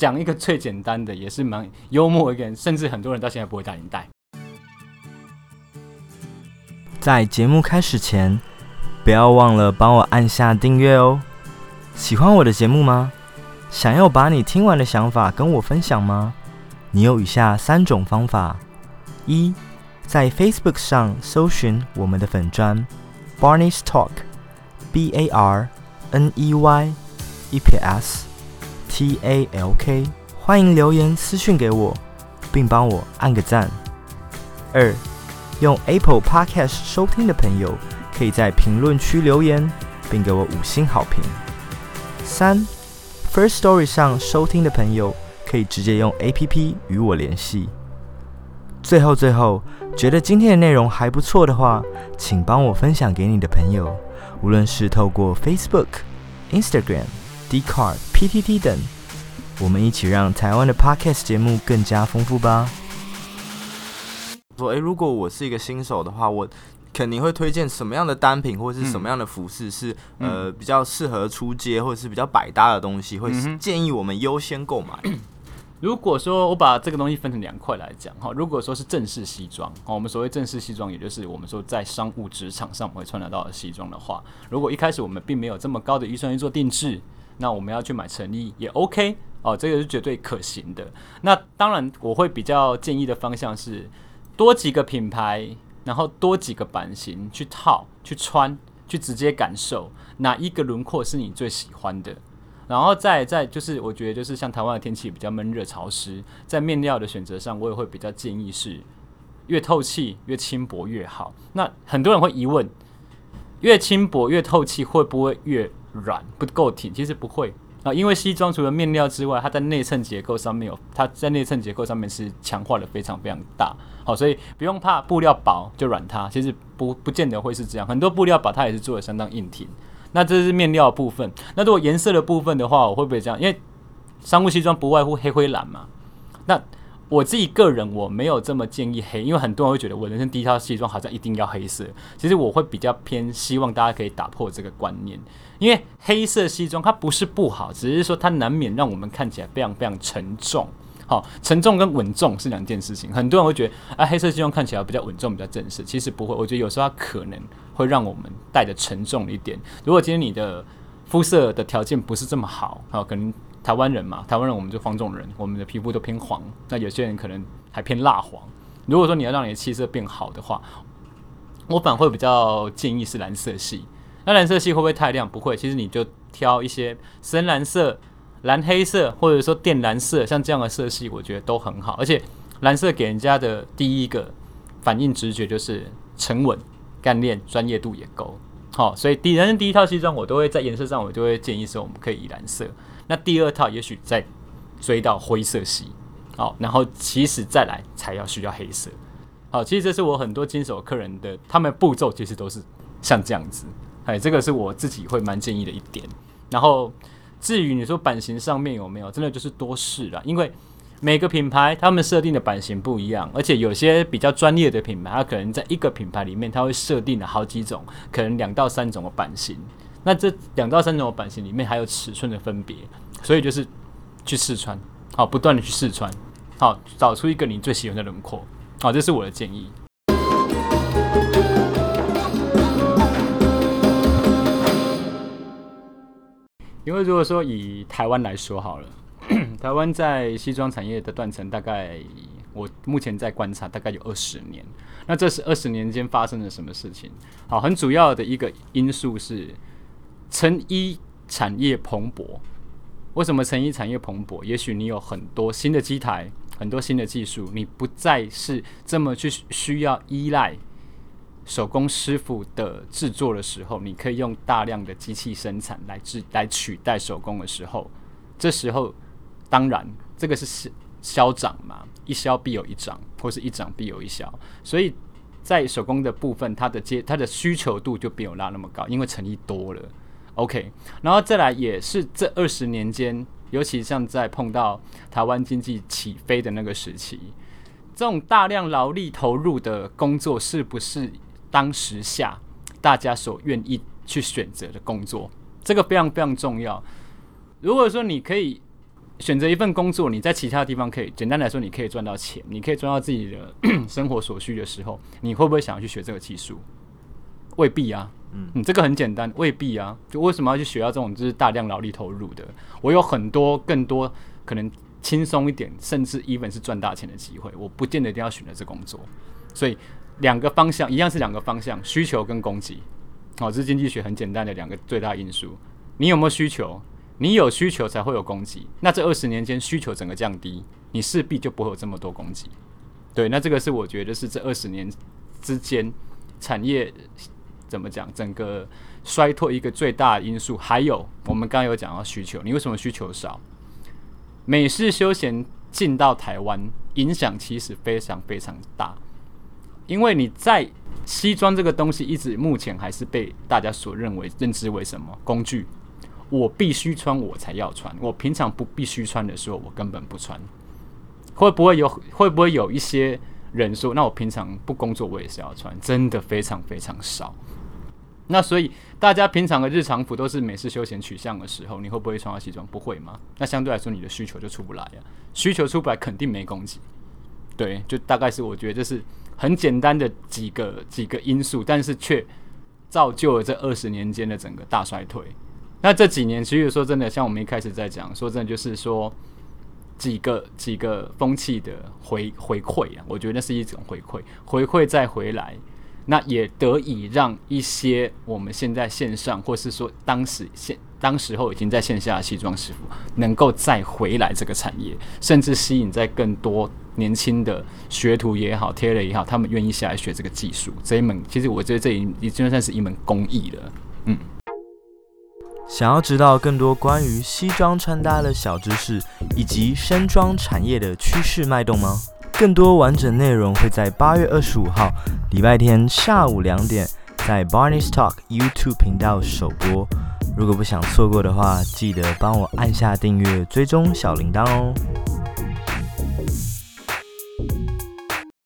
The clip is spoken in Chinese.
讲一个最简单的，也是蛮幽默一个人，甚至很多人到现在不会打领带。在节目开始前，不要忘了帮我按下订阅哦。喜欢我的节目吗？想要把你听完的想法跟我分享吗？你有以下三种方法：一，在 Facebook 上搜寻我们的粉砖 Barney's Talk，B A R N E Y E P S T A L K，欢迎留言私讯给我，并帮我按个赞。二，用 Apple Podcast 收听的朋友，可以在评论区留言，并给我五星好评。三，First Story 上收听的朋友，可以直接用 APP 与我联系。最后，最后，觉得今天的内容还不错的话，请帮我分享给你的朋友，无论是透过 Facebook、Instagram、d c a r d PTT 等，我们一起让台湾的 Podcast 节目更加丰富吧。说，诶，如果我是一个新手的话，我肯定会推荐什么样的单品或者是什么样的服饰是呃比较适合出街或者是比较百搭的东西，会建议我们优先购买。如果说我把这个东西分成两块来讲哈，如果说是正式西装，哦，我们所谓正式西装，也就是我们说在商务职场上我们会穿得到的西装的话，如果一开始我们并没有这么高的预算去做定制，那我们要去买成衣也 OK 哦，这个是绝对可行的。那当然我会比较建议的方向是多几个品牌。然后多几个版型去套、去穿、去直接感受哪一个轮廓是你最喜欢的。然后再再就是，我觉得就是像台湾的天气比较闷热潮湿，在面料的选择上，我也会比较建议是越透气、越轻薄越好。那很多人会疑问，越轻薄越透气会不会越软不够挺？其实不会啊，因为西装除了面料之外，它在内衬结构上面有，它在内衬结构上面是强化的非常非常大。好，所以不用怕布料薄就软塌，其实不不见得会是这样。很多布料薄，它也是做的相当硬挺。那这是面料部分。那如果颜色的部分的话，我会不会这样？因为商务西装不外乎黑灰蓝嘛。那我自己个人我没有这么建议黑，因为很多人会觉得我人生第一套西装好像一定要黑色。其实我会比较偏希望大家可以打破这个观念，因为黑色西装它不是不好，只是说它难免让我们看起来非常非常沉重。好，沉重跟稳重是两件事情。很多人会觉得，啊，黑色西装看起来比较稳重、比较正式。其实不会，我觉得有时候它可能会让我们带的沉重一点。如果今天你的肤色的条件不是这么好，好，可能台湾人嘛，台湾人我们就方种人，我们的皮肤都偏黄。那有些人可能还偏蜡黄。如果说你要让你的气色变好的话，我反而会比较建议是蓝色系。那蓝色系会不会太亮？不会，其实你就挑一些深蓝色。蓝黑色或者说靛蓝色，像这样的色系，我觉得都很好。而且蓝色给人家的第一个反应直觉就是沉稳、干练、专业度也够好。所以第人生第一套西装，我都会在颜色上，我就会建议说我们可以以蓝色。那第二套也许再追到灰色系，好，然后其实再来才要需要黑色。好，其实这是我很多经手客人的，他们步骤其实都是像这样子。哎，这个是我自己会蛮建议的一点。然后。至于你说版型上面有没有，真的就是多试了，因为每个品牌他们设定的版型不一样，而且有些比较专业的品牌，它可能在一个品牌里面，它会设定了好几种，可能两到三种的版型。那这两到三种的版型里面还有尺寸的分别，所以就是去试穿，好，不断的去试穿，好，找出一个你最喜欢的轮廓，好，这是我的建议。因为如果说以台湾来说好了，台湾在西装产业的断层，大概我目前在观察，大概有二十年。那这是二十年间发生了什么事情？好，很主要的一个因素是成衣产业蓬勃。为什么成衣产业蓬勃？也许你有很多新的机台，很多新的技术，你不再是这么去需要依赖。手工师傅的制作的时候，你可以用大量的机器生产来制来取代手工的时候，这时候当然这个是消消长嘛，一消必有一长，或是一长必有一消，所以在手工的部分，它的接它的需求度就没有拉那么高，因为诚意多了。OK，然后再来也是这二十年间，尤其像在碰到台湾经济起飞的那个时期，这种大量劳力投入的工作是不是？当时下大家所愿意去选择的工作，这个非常非常重要。如果说你可以选择一份工作，你在其他地方可以简单来说，你可以赚到钱，你可以赚到自己的 生活所需的时候，你会不会想要去学这个技术？未必啊，嗯，你这个很简单，未必啊。就为什么要去学到这种就是大量劳力投入的？我有很多更多可能轻松一点，甚至 even 是赚大钱的机会，我不见得一定要选择这工作。所以两个方向一样是两个方向，需求跟供给。好，这是经济学很简单的两个最大因素。你有没有需求？你有需求才会有供给。那这二十年间需求整个降低，你势必就不会有这么多供给。对，那这个是我觉得是这二十年之间产业怎么讲，整个衰退一个最大的因素。还有我们刚刚有讲到需求，你为什么需求少？美式休闲进到台湾，影响其实非常非常大。因为你在西装这个东西，一直目前还是被大家所认为认知为什么工具。我必须穿，我才要穿。我平常不必须穿的时候，我根本不穿。会不会有？会不会有一些人说，那我平常不工作，我也是要穿？真的非常非常少。那所以大家平常的日常服都是美式休闲取向的时候，你会不会穿到西装？不会吗？那相对来说，你的需求就出不来呀。需求出不来，肯定没供给。对，就大概是我觉得这是很简单的几个几个因素，但是却造就了这二十年间的整个大衰退。那这几年，其实说真的，像我们一开始在讲，说真的，就是说几个几个风气的回回馈啊，我觉得那是一种回馈，回馈再回来，那也得以让一些我们现在线上，或是说当时现当时候已经在线下的西装师傅，能够再回来这个产业，甚至吸引在更多年轻的学徒也好，贴了也好，他们愿意下来学这个技术，这一门其实我觉得这已已经算是一门工艺了，嗯。想要知道更多关于西装穿搭的小知识，以及身装产业的趋势脉动吗？更多完整内容会在八月二十五号礼拜天下午两点在 Barney Talk YouTube 频道首播。如果不想错过的话，记得帮我按下订阅、追踪小铃铛哦。